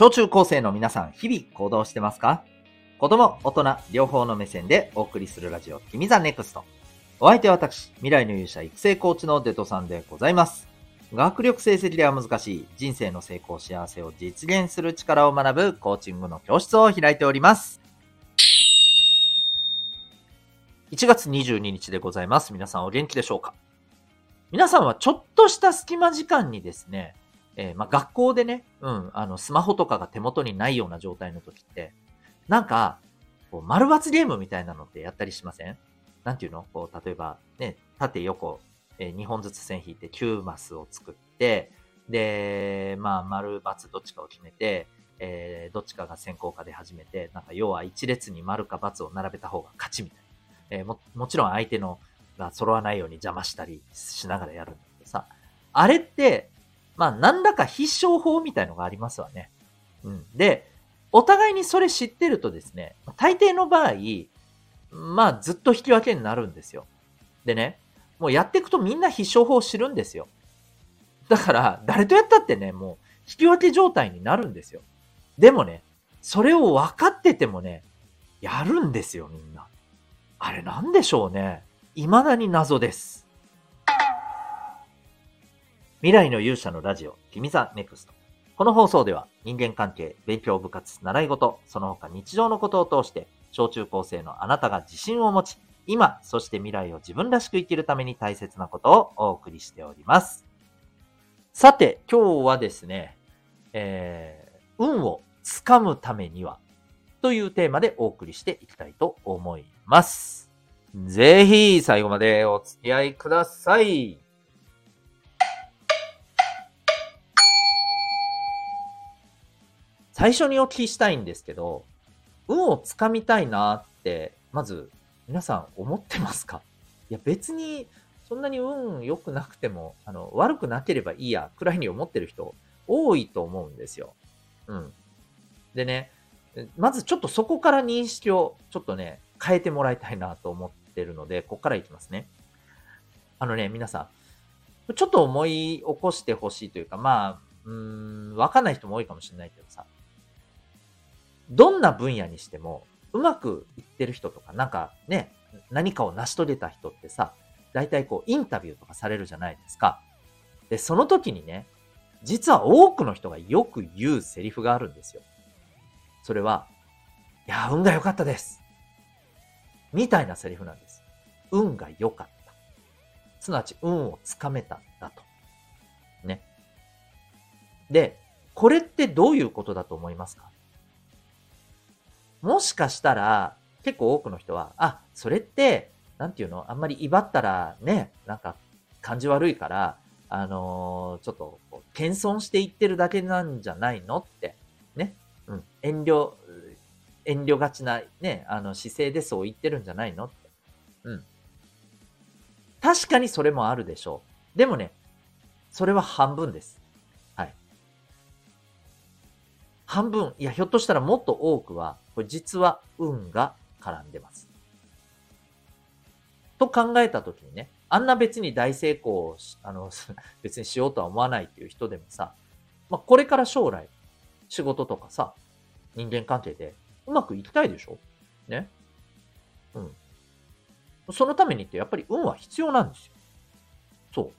小中高生の皆さん、日々行動してますか？子供、大人、両方の目線でお送りするラジオ、君 the NEXT。お相手は私、未来の勇者育成コーチのデトさんでございます。学力成績では難しい人生の成功幸せを実現する力を学ぶコーチングの教室を開いております。1月22日でございます。皆さんお元気でしょうか？皆さんはちょっとした隙間時間にですね、えーまあ、学校でね、うん、あの、スマホとかが手元にないような状態の時って、なんか、こう、丸抜ゲームみたいなのってやったりしません？なんていうの？こう、例えば、ね、縦横、え2本ずつ線引いて9マスを作って、で、まあ、丸×どっちかを決めて、えーどっちかが先行かで始めて、なんか要は一列に丸か×を並べた方が勝ちみたいな。えーも、もちろん相手のが揃わないように邪魔したりしながらやるんだけどさ、あれって、まあ、何らか必勝法みたいのがありますわね。うん。で、お互いにそれ知ってるとですね、大抵の場合、まあ、ずっと引き分けになるんですよ。でね、もうやっていくとみんな必勝法を知るんですよ。だから、誰とやったってね、もう、引き分け状態になるんですよ。でもね、それを分かっててもね、やるんですよ、みんな。あれなんでしょうね。未だに謎です。未来の勇者のラジオ、君 the NEXT。この放送では人間関係、勉強部活、習い事、その他日常のことを通して、小中高生のあなたが自信を持ち、今、そして未来を自分らしく生きるために大切なことをお送りしております。さて、今日はですね、えー、運をつかむためには、というテーマでお送りしていきたいと思います。ぜひ、最後までお付き合いください。最初にお聞きしたいんですけど、運をつかみたいなって、まず皆さん思ってますか？いや別にそんなに運良くなくても、あの、悪くなければいいや、くらいに思ってる人多いと思うんですよ。うん。でね、まずちょっとそこから認識をちょっとね、変えてもらいたいなと思ってるので、ここからいきますね。あのね、皆さん、ちょっと思い起こしてほしいというか、まあ、うーん、わかんない人も多いかもしれないけどさ、どんな分野にしても、うまくいってる人とか、なんかね、何かを成し遂げた人ってさ、大体こう、インタビューとかされるじゃないですか。で、その時にね、実は多くの人がよく言うセリフがあるんですよ。それは、いや、運が良かったです。みたいなセリフなんです。運が良かった。すなわち、運をつかめたんだと。ね。で、これってどういうことだと思いますか？もしかしたら、結構多くの人は、あ、それって、なんていうのあんまり威張ったらね、なんか感じ悪いから、あのーちょっと、謙遜して言ってるだけなんじゃないのって、ね。うん。遠慮、遠慮がちなね、あの姿勢でそう言ってるんじゃないのって。うん。確かにそれもあるでしょう。でもね、それは半分です。半分、いや、ひょっとしたらもっと多くは、これ実は運が絡んでます。と考えたときにね、あんな別に大成功をあの、別にしようとは思わないっていう人でもさ、まあ、これから将来、仕事とかさ、人間関係でうまくいきたいでしょ？ね？うん。そのためにってやっぱり運は必要なんですよ。そう。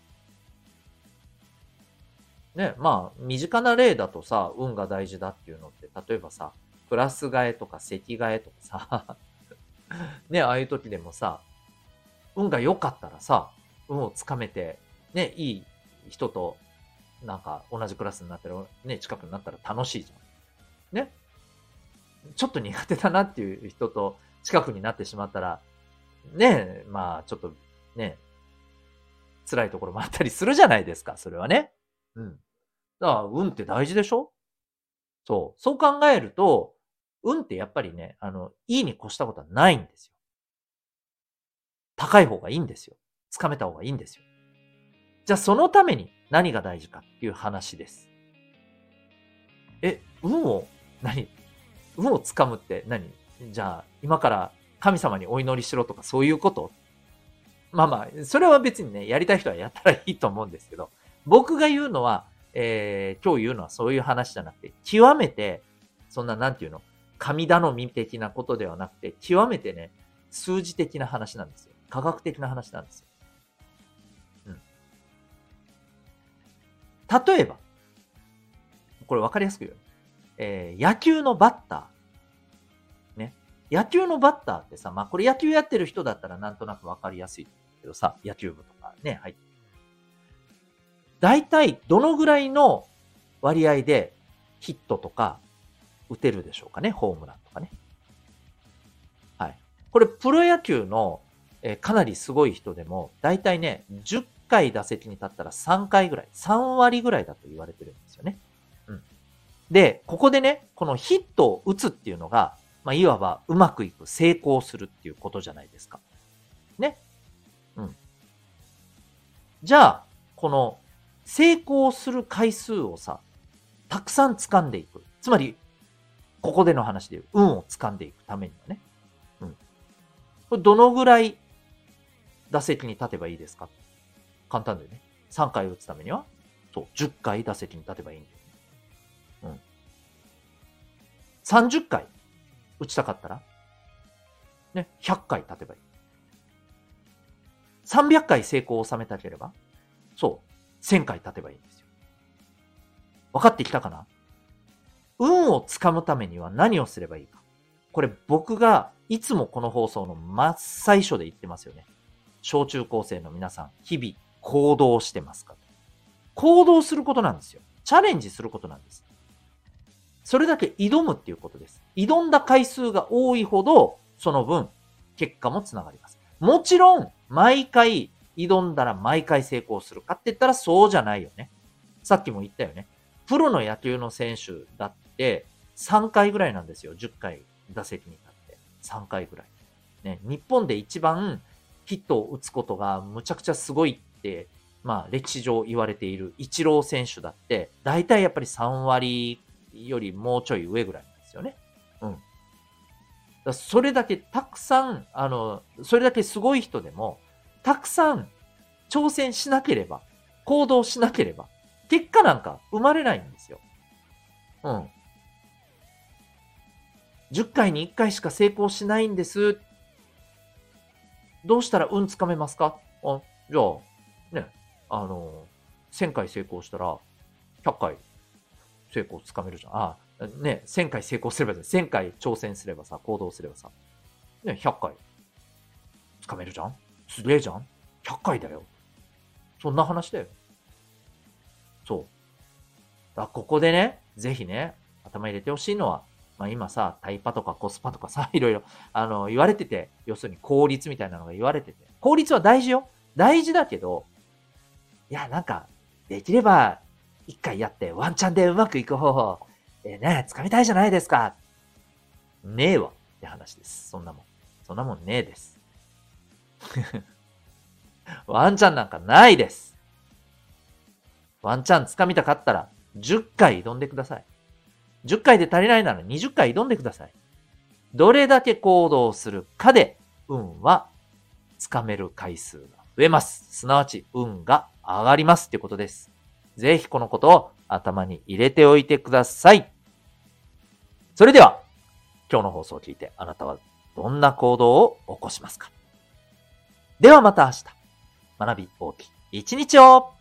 ね、まあ、身近な例だとさ、運が大事だっていうのって、例えばさ、クラス替えとか席替えとかさ、ね、ああいう時でもさ、運が良かったらさ、運をつかめて、ね、いい人と、なんか同じクラスになったら、ね、近くになったら楽しいじゃん。ね。ちょっと苦手だなっていう人と近くになってしまったら、ね、まあ、ちょっと、ね、辛いところもあったりするじゃないですか、それはね。うん。だから、運って大事でしょ？そう。そう考えると、運ってやっぱりね、あの、いいに越したことはないんですよ。高い方がいいんですよ。つかめた方がいいんですよ。じゃあそのために何が大事かっていう話です。え、運を、何？運をつかむって何？じゃあ今から神様にお祈りしろとかそういうこと？まあまあ、それは別にね、やりたい人はやったらいいと思うんですけど、僕が言うのは、えー、今日言うのはそういう話じゃなくて、極めて、そんななんていうの、神頼み的なことではなくて、極めてね、数字的な話なんですよ。科学的な話なんですよ。うん。例えば、これ分かりやすく言う。えー、野球のバッター。ね。野球のバッターってさ、まあこれ野球やってる人だったらなんとなく分かりやすいけどさ、野球部とかね、入って。大体どのぐらいの割合でヒットとか打てるでしょうかね、ホームランとかね。はい。これプロ野球の、え、かなりすごい人でも、大体ね、10回打席に立ったら3回ぐらい、3割ぐらいだと言われてるんですよね。うん。で、ここでね、このヒットを打つっていうのが、まあ、いわばうまくいく、成功するっていうことじゃないですか。ね。うん。じゃあ、この成功する回数をさ、たくさん掴んでいく。つまり、ここでの話でいう、運を掴んでいくためにはね。うん。これどのぐらい打席に立てばいいですか？簡単だよね。3回打つためには、そう、10回打席に立てばいいんだよ、ね。うん。30回打ちたかったら、ね、100回立てばいい。300回成功を収めたければ、そう、1000回立てばいいんですよ。分かってきたかな？運をつかむためには何をすればいいか。これ僕がいつもこの放送の真っ最初で言ってますよね。小中高生の皆さん、日々行動してますか行動することなんですよ。チャレンジすることなんです。それだけ挑むっていうことです。挑んだ回数が多いほど、その分、結果もつながります。もちろん、毎回挑んだら毎回成功するかって言ったらそうじゃないよね。さっきも言ったよね。プロの野球の選手だって3回ぐらいなんですよ。10回打席に立って。3回ぐらい。ね、日本で一番ヒットを打つことがむちゃくちゃすごいって、まあ歴史上言われているイチロー選手だって、大体やっぱり3割よりもうちょい上ぐらいなんですよね。うん。だそれだけたくさん、あの、それだけすごい人でも、たくさん挑戦しなければ、行動しなければ、結果なんか生まれないんですよ。うん。10回に1回しか成功しないんです。どうしたら運つかめますか？あ、じゃあ、ね、あの、1000回成功したら、100回成功つかめるじゃん。あ、ね、1000回成功すれば、1000回挑戦すればさ、行動すればさ、ね、100回つかめるじゃんすげえじゃん ?100 回だよ。そんな話だよ。そう。だここでね、ぜひね、頭入れてほしいのは、まあ今さ、タイパとかコスパとかさ、いろいろ、あの、言われてて、要するに効率みたいなのが言われてて。効率は大事よ。大事だけど、いや、なんか、できれば、一回やってワンチャンでうまくいく方法、えー、ね、掴みたいじゃないですか。ねえわって話です。そんなもん。そんなもんねえです。ワンチャンなんかないです。ワンチャン掴みたかったら、10回挑んでください。10回で足りないなら20回挑んでください。どれだけ行動するかで、運は掴める回数が増えます。すなわち、運が上がりますってことです。ぜひこのことを頭に入れておいてください。それでは、今日の放送を聞いてあなたはどんな行動を起こしますか？ではまた明日、学び大きい一日を。